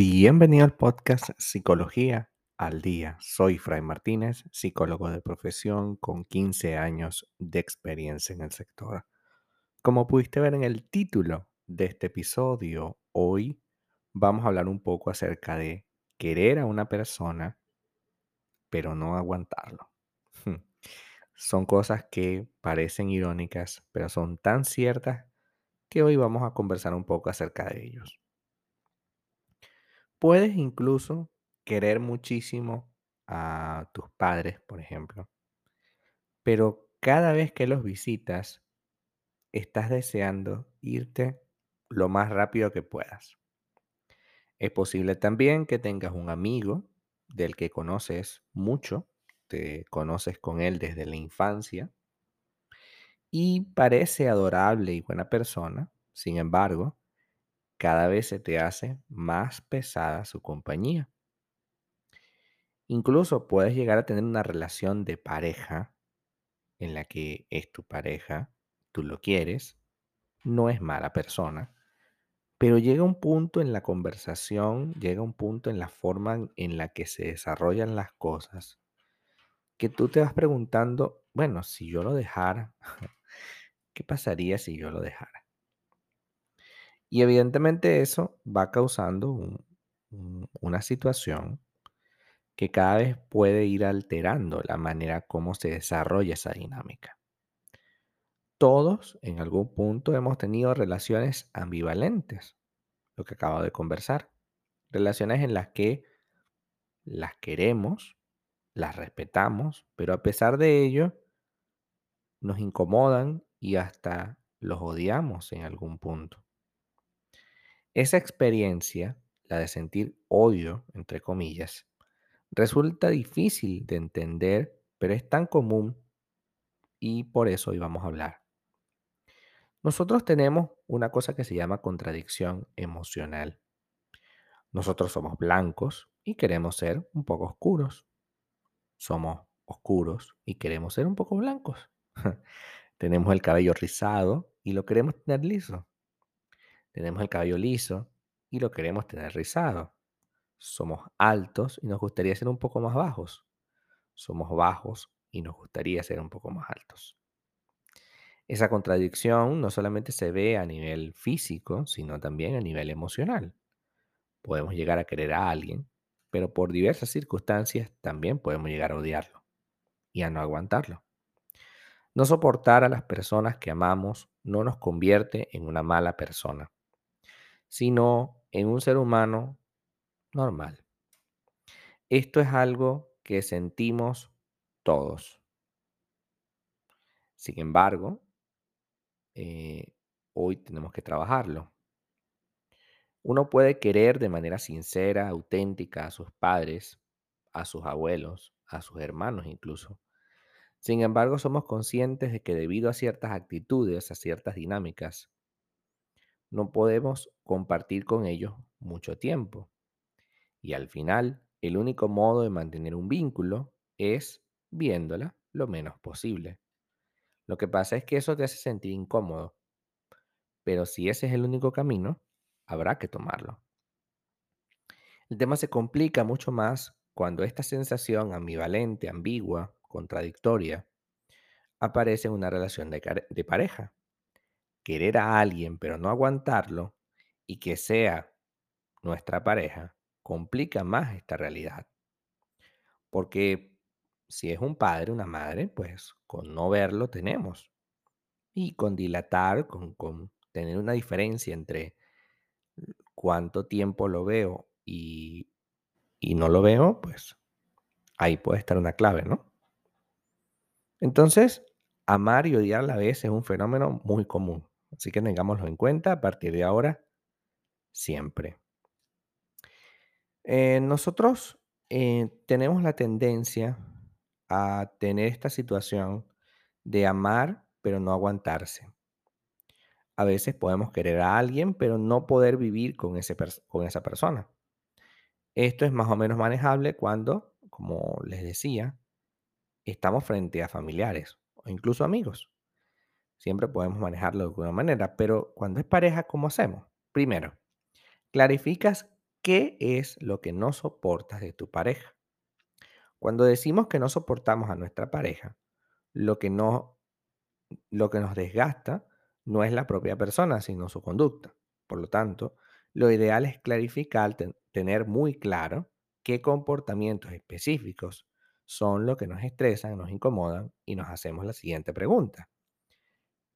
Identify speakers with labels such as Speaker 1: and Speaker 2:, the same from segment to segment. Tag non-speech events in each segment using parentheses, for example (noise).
Speaker 1: Bienvenido al podcast Psicología al Día. Soy Fray Martínez, psicólogo de profesión con 15 años de experiencia en el sector. Como pudiste ver en el título de este episodio, hoy vamos a hablar un poco acerca de querer a una persona, pero no aguantarlo. (laughs) Son cosas que parecen irónicas, pero son tan ciertas que hoy vamos a conversar un poco acerca de ellos. Puedes incluso querer muchísimo a tus padres, por ejemplo, pero cada vez que los visitas, estás deseando irte lo más rápido que puedas. Es posible también que tengas un amigo del que conoces mucho, te conoces con él desde la infancia y parece adorable y buena persona, sin embargo, cada vez se te hace más pesada su compañía. Incluso puedes llegar a tener una relación de pareja en la que es tu pareja, tú lo quieres, no es mala persona, pero llega un punto en la conversación, llega un punto en la forma en la que se desarrollan las cosas, que tú te vas preguntando, bueno, si yo lo dejara, (laughs) ¿qué pasaría si yo lo dejara? Y evidentemente eso va causando una situación que cada vez puede ir alterando la manera como se desarrolla esa dinámica. Todos en algún punto hemos tenido relaciones ambivalentes, lo que acabo de conversar. Relaciones en las que las queremos, las respetamos, pero a pesar de ello nos incomodan y hasta los odiamos en algún punto. Esa experiencia, la de sentir odio, entre comillas, Resulta difícil de entender, pero es tan común y por eso hoy vamos a hablar. Nosotros tenemos una cosa que se llama contradicción emocional. Nosotros somos blancos y queremos ser un poco oscuros. Somos oscuros y queremos ser un poco blancos. (laughs) Tenemos el cabello rizado y lo queremos tener liso. Tenemos el cabello liso y lo queremos tener rizado. Somos altos y nos gustaría ser un poco más bajos. Somos bajos y nos gustaría ser un poco más altos. Esa contradicción no solamente se ve a nivel físico, sino también a nivel emocional. Podemos llegar a querer a alguien, pero por diversas circunstancias también podemos llegar a odiarlo y a no aguantarlo. No soportar a las personas que amamos no nos convierte en una mala persona, sino en un ser humano normal. Esto es algo que sentimos todos. Sin embargo, eh, hoy tenemos que trabajarlo. Uno puede querer de manera sincera, auténtica a sus padres, a sus abuelos, a sus hermanos incluso. Sin embargo, somos conscientes de que debido a ciertas actitudes, a ciertas dinámicas, no podemos compartir con ellos mucho tiempo. Y al final, el único modo de mantener un vínculo es viéndola lo menos posible. Lo que pasa es que eso te hace sentir incómodo, pero si ese es el único camino, habrá que tomarlo. El tema se complica mucho más cuando esta sensación ambivalente, ambigua, contradictoria, aparece en una relación de, de pareja. Querer a alguien pero no aguantarlo y que sea nuestra pareja complica más esta realidad. Porque si es un padre, una madre, pues con no verlo tenemos. Y con dilatar, con, tener una diferencia entre cuánto tiempo lo veo y, y no lo veo, pues ahí puede estar una clave, ¿no? Entonces, amar y odiar a la vez es un fenómeno muy común. Así que tengámoslo en cuenta a partir de ahora, siempre. Eh, nosotros eh, tenemos la tendencia a tener esta situación de amar pero no aguantarse. A veces podemos querer a alguien pero no poder vivir con, ese con esa persona. Esto es más o menos manejable cuando, como les decía, estamos frente a familiares o incluso amigos. Siempre podemos manejarlo de alguna manera, pero cuando es pareja, ¿cómo hacemos? Primero, clarificas ¿Qué es lo que no soportas de tu pareja? Cuando decimos que no soportamos a nuestra pareja, lo que no lo que nos desgasta no es la propia persona, sino su conducta. Por lo tanto, lo ideal es clarificar, ten- tener muy claro qué comportamientos específicos son lo que nos estresan, nos incomodan y nos hacemos la siguiente pregunta.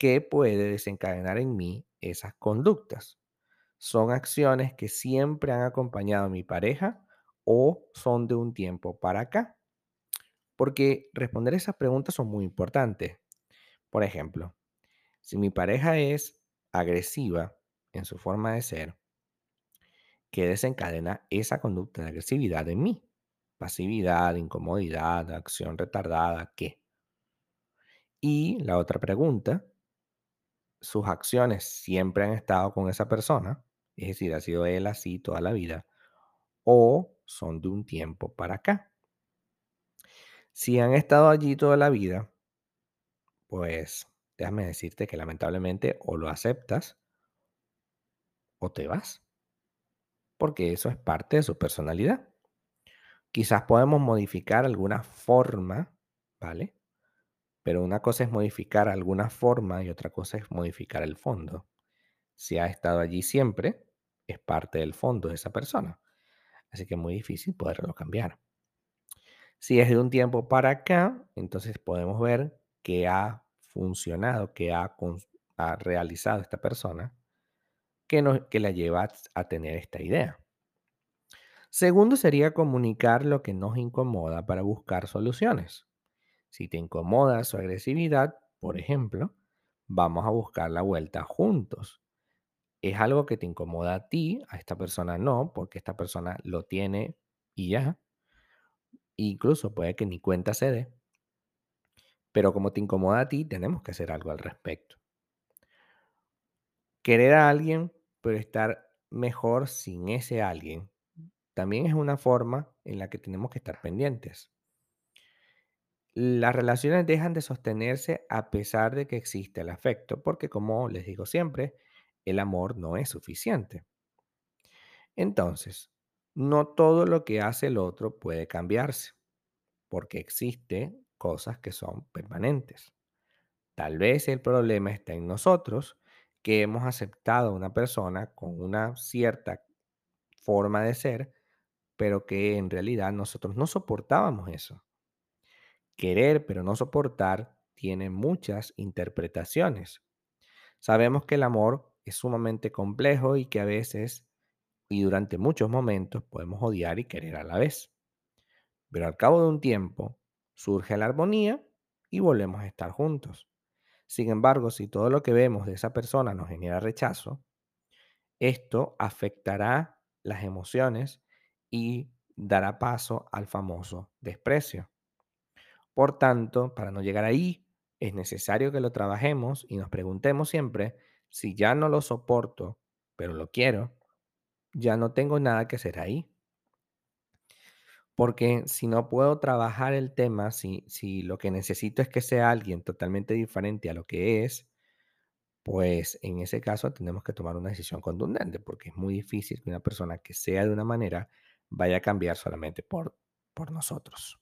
Speaker 1: ¿Qué puede desencadenar en mí esas conductas? ¿Son acciones que siempre han acompañado a mi pareja o son de un tiempo para acá? Porque responder esas preguntas son muy importantes. Por ejemplo, si mi pareja es agresiva en su forma de ser, ¿qué desencadena esa conducta de agresividad en mí? Pasividad, incomodidad, acción retardada, ¿qué? Y la otra pregunta, ¿sus acciones siempre han estado con esa persona? Es decir, ¿ha sido él así toda la vida? ¿O son de un tiempo para acá? Si han estado allí toda la vida, pues déjame decirte que lamentablemente o lo aceptas o te vas, porque eso es parte de su personalidad. Quizás podemos modificar alguna forma, ¿vale? Pero una cosa es modificar alguna forma y otra cosa es modificar el fondo. Si ha estado allí siempre, es parte del fondo de esa persona. Así que es muy difícil poderlo cambiar. Si es de un tiempo para acá, entonces podemos ver qué ha funcionado, qué ha, realizado esta persona que, que la lleva a tener esta idea. Segundo sería comunicar lo que nos incomoda para buscar soluciones. Si te incomoda su agresividad, por ejemplo, vamos a buscar la vuelta juntos. Es algo que te incomoda a ti, a esta persona no, porque esta persona lo tiene y ya. Incluso puede que ni cuenta se dé, pero como te incomoda a ti, tenemos que hacer algo al respecto. Querer a alguien, pero estar mejor sin ese alguien, también es una forma en la que tenemos que estar pendientes. Las relaciones dejan de sostenerse a pesar de que existe el afecto, porque como les digo siempre, el amor no es suficiente. Entonces, no todo lo que hace el otro puede cambiarse, porque existe cosas que son permanentes. Tal vez el problema está en nosotros, que hemos aceptado a una persona con una cierta forma de ser, pero que en realidad nosotros no soportábamos eso. Querer pero no soportar tiene muchas interpretaciones. Sabemos que el amor es sumamente complejo y que a veces y durante muchos momentos podemos odiar y querer a la vez. Pero al cabo de un tiempo surge la armonía y volvemos a estar juntos. Sin embargo, si todo lo que vemos de esa persona nos genera rechazo, esto afectará las emociones y dará paso al famoso desprecio. Por tanto, para no llegar ahí, es necesario que lo trabajemos y nos preguntemos siempre si ya no lo soporto, pero lo quiero, ya no tengo nada que hacer ahí. Porque si no puedo trabajar el tema, si, si lo que necesito es que sea alguien totalmente diferente a lo que es, pues en ese caso tenemos que tomar una decisión contundente, porque es muy difícil que una persona que sea de una manera vaya a cambiar solamente por, por nosotros.